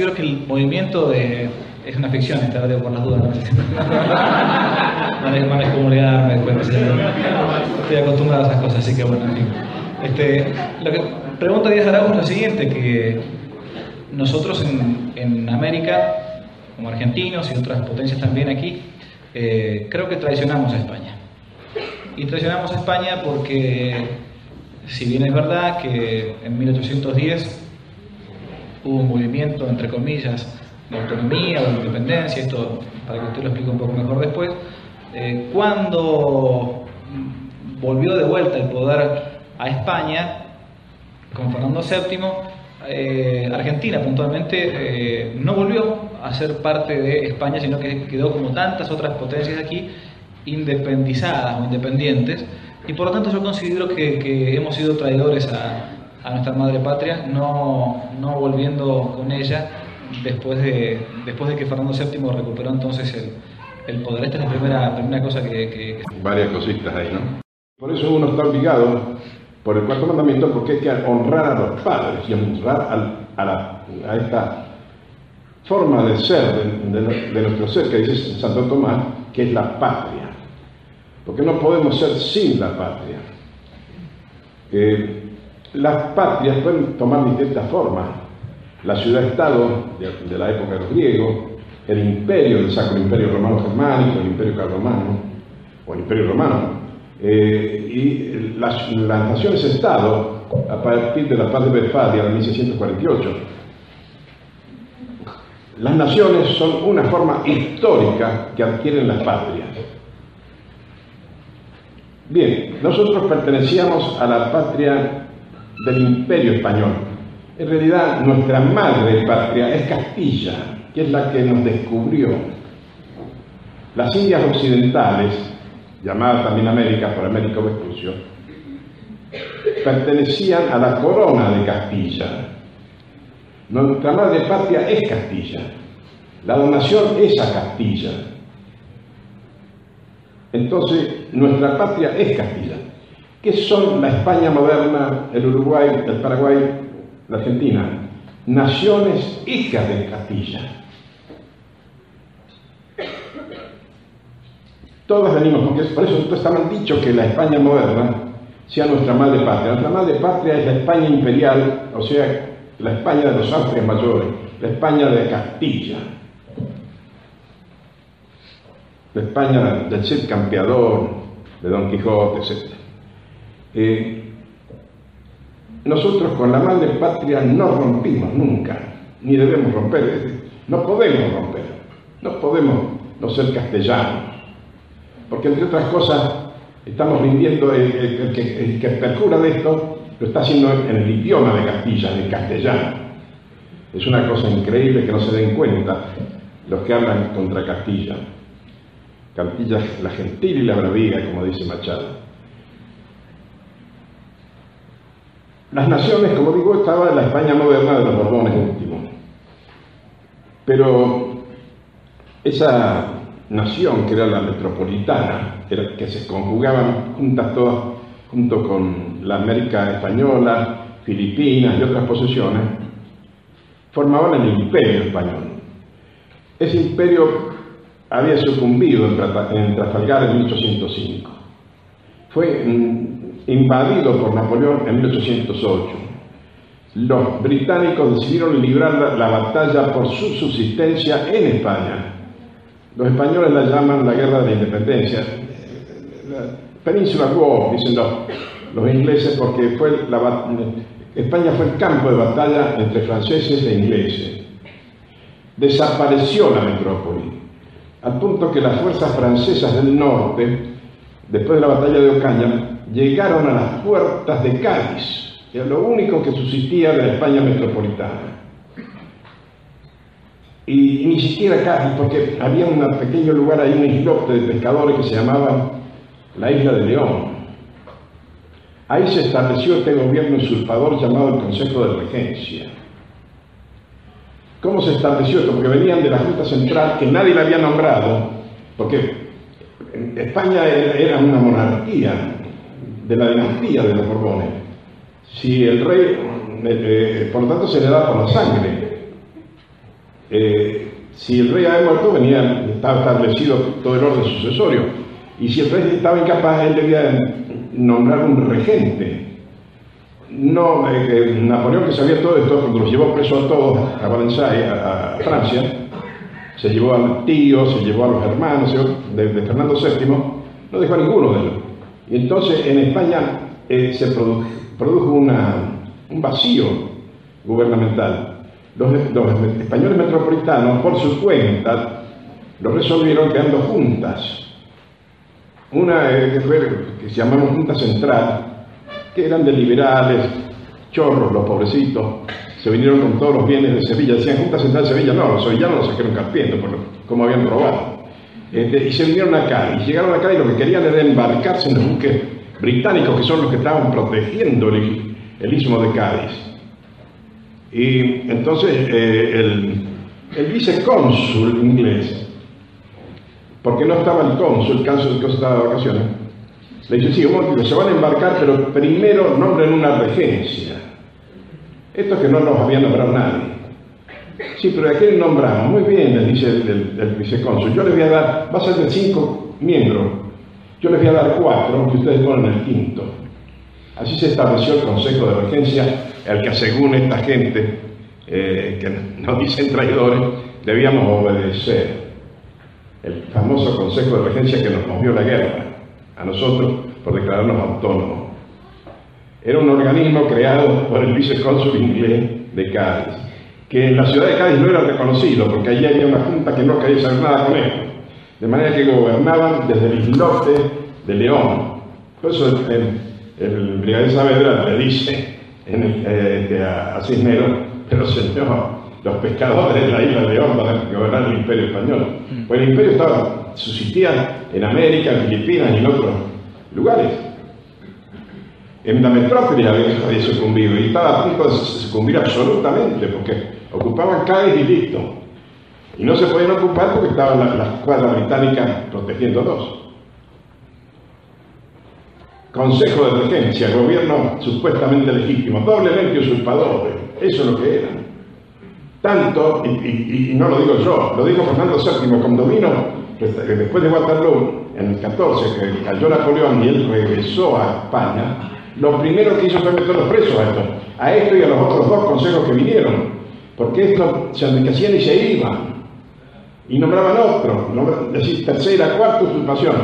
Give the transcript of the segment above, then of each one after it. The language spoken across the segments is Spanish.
considero que el movimiento de... Es una ficción, esta vez por las dudas. No sé si... manejo comunidad, estoy acostumbrado a esas cosas, así que bueno, en fin. Este, lo que pregunta Díaz Araujo es lo siguiente, que nosotros en, en América, como argentinos y otras potencias también aquí, eh, creo que traicionamos a España. Y traicionamos a España porque, si bien es verdad que en 1810 hubo un movimiento, entre comillas, de autonomía o de independencia, esto para que usted lo explique un poco mejor después, eh, cuando volvió de vuelta el poder a España, con Fernando VII, eh, Argentina puntualmente no volvió a ser parte de España, sino que quedó como tantas otras potencias aquí, independizadas o independientes, y por lo tanto yo considero que, hemos sido traidores a, nuestra madre patria, no, no, volviendo con ella después de, después de que Fernando VII recuperó entonces el, el poder. Esta es la primera, primera cosa que, Varias cositas ahí, ¿no? Por eso uno está obligado por el cuarto mandamiento porque hay que honrar a los padres y honrar a, la, a esta forma de ser de, nuestro ser que dice Santo Tomás, que es la patria. Porque no podemos ser sin la patria. Eh, las patrias pueden tomar distintas formas. La ciudad-estado de, la época de los griegos, el imperio, el Sacro Imperio Romano Germánico, el Imperio Carlomano, o el Imperio Romano, eh, y las, naciones-estado, a partir de la paz de Westfalia de 1648, las naciones son una forma histórica que adquieren las patrias. Bien, nosotros pertenecíamos a la patria del imperio español. En realidad nuestra madre patria es Castilla, que es la que nos descubrió. Las Indias Occidentales, llamadas también América por Américo Vespucio, pertenecían a la corona de Castilla, nuestra madre patria es Castilla. La donación es a Castilla. Entonces, nuestra patria es Castilla. ¿Qué son la España moderna, el Uruguay, el Paraguay, la Argentina? Naciones hijas de Castilla. Todas venimos, porque por eso está mal dicho que la España moderna sea nuestra madre patria. Nuestra madre patria es la España imperial, o sea, la España de los Austrias mayores, la España de Castilla, la España del Cid Campeador, de Don Quijote, etc. Eh, nosotros con la madre patria no rompimos nunca, ni debemos romper, no podemos romper, no podemos no ser castellanos, porque entre otras cosas estamos rindiendo, el, que, el que de esto lo está haciendo en el idioma de Castilla, en el castellano. Es una cosa increíble que no se den cuenta los que hablan contra Castilla. Castilla la gentil y la bravía, como dice Machado. Las naciones, como digo, estaba en la España moderna de los Borbones últimos. Pero esa nación, que era la metropolitana, que se conjugaban juntas todas junto con la América Española, Filipinas y otras posesiones, formaban el imperio español. Ese imperio había sucumbido en Trafalgar en 1805. Fue invadido por Napoleón en 1808. Los británicos decidieron librar la batalla por su subsistencia en España. Los españoles la llaman la guerra de la independencia. Península War, dicen los, ingleses, porque fue la, España fue el campo de batalla entre franceses e ingleses. Desapareció la metrópoli, al punto que las fuerzas francesas del norte, después de la batalla de Ocaña, llegaron a las puertas de Cádiz, que lo único que subsistía de la España metropolitana. Y, ni siquiera Cádiz, porque había un pequeño lugar ahí, un islote de pescadores que se llamaba la isla de León. Ahí se estableció este gobierno usurpador llamado el Consejo de Regencia. ¿Cómo se estableció esto? Porque venían de la Junta Central, que nadie la había nombrado, porque España era una monarquía de la dinastía de los Borbones. Si el rey, eh, eh, por lo tanto, se le da por la sangre. eh, si el rey había muerto, venía, estaba establecido todo el orden sucesorio. Y si el rey estaba incapaz, él debía nombrar un regente. No, Napoleón que sabía todo esto, cuando los llevó preso a todos a Valencia, a, Francia, se llevó al tío, se llevó a los hermanos de, Fernando VII, no dejó a ninguno de ellos. Y entonces en España eh, se produjo, un vacío gubernamental. Los, españoles metropolitanos, por su cuenta, lo resolvieron quedando juntas. Una eh, que, fue, que se llamamos Junta Central, que eran de liberales, chorros, los pobrecitos, se vinieron con todos los bienes de Sevilla. Decían Junta Central de Sevilla, no, los sevillanos los sacaron carpiendo, por como habían robado. Este, y se vinieron acá, y llegaron acá y lo que querían era embarcarse en los buques británicos, que son los que estaban protegiendo el, el istmo de Cádiz. Y entonces eh, el, el, vicecónsul inglés, porque no estaba el cónsul, el cónsul estaba de vacaciones, le dice, sí, un se van a embarcar, pero primero nombren una regencia. Esto es que no nos había nombrado nadie. Sí, pero ¿a quién nombramos? Muy bien, le dice el, vicecónsul. Yo les voy a dar, va a ser de cinco miembros. Yo les voy a dar cuatro, que ustedes ponen el quinto. Así se estableció el Consejo de Regencia, al que según esta gente, eh, que nos dicen traidores, debíamos obedecer. El famoso Consejo de Regencia que nos movió la guerra, a nosotros por declararnos autónomos. Era un organismo creado por el vicecónsul inglés de Cádiz, que en la ciudad de Cádiz no era reconocido, porque allí había una junta que no quería saber nada con él. De manera que gobernaban desde el islote de León. Por eso el brigadier Saavedra le dice eh, a, Cisneros, pero señor, los pescadores de la isla de León van a gobernar el imperio español. Mm. Pues el imperio estaba, subsistía en América, en Filipinas y en otros lugares. En la metrópoli había sucumbido y estaba a punto de sucumbir absolutamente porque ocupaban Cádiz y listo. Y no se podían ocupar porque estaban las la escuadras británicas protegiéndolos. Consejo de Regencia, gobierno supuestamente legítimo, doblemente usurpadores, eso es lo que eran. Tanto, y, no lo digo yo, lo dijo Fernando VII cuando vino, después de Waterloo, en el 14, que cayó Napoleón y él regresó a España, lo primero que hizo fue meter los presos a esto, a esto y a los otros dos consejos que vinieron, porque esto se enriquecían y se iban, y nombraban otro, es decir, tercera, cuarta usurpación.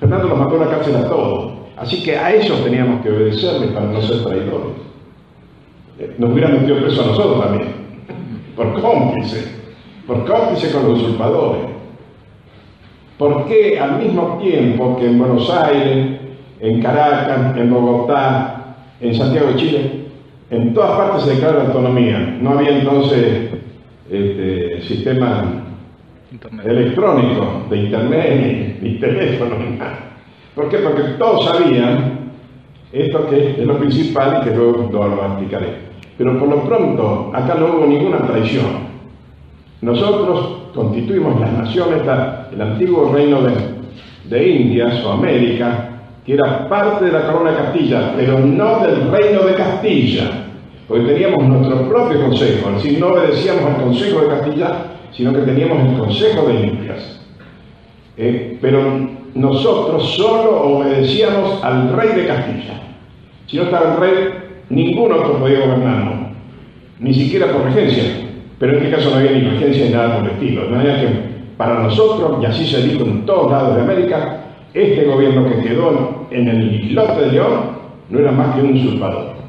Fernando los mató a la cárcel a todos. Así que a ellos teníamos que obedecerles para no ser traidores. Eh, nos hubieran metido preso a nosotros también, por cómplice, por cómplice con los usurpadores. ¿Por qué al mismo tiempo que en Buenos Aires, en Caracas, en Bogotá, en Santiago de Chile, en todas partes se declara la autonomía? No había entonces este, sistema electrónico de internet ni, teléfono ni nada. ¿Por qué? Porque todos sabían esto que es lo principal y que luego lo explicaré. Pero por lo pronto, acá no hubo ninguna traición. Nosotros constituimos las naciones, el antiguo reino de, de Indias o América, que era parte de la corona de Castilla, pero no del reino de Castilla, porque teníamos nuestro propio consejo, es decir, no obedecíamos al consejo de Castilla, sino que teníamos el consejo de Indias. Eh, pero nosotros solo obedecíamos al rey de Castilla. Si no estaba el rey, ningún otro podía gobernarnos, ni siquiera por regencia. Pero en este caso no había ni regencia ni nada por el estilo. De manera que para nosotros, y así se dijo en todos lados de América, este gobierno que quedó en el islote de León no era más que un usurpador.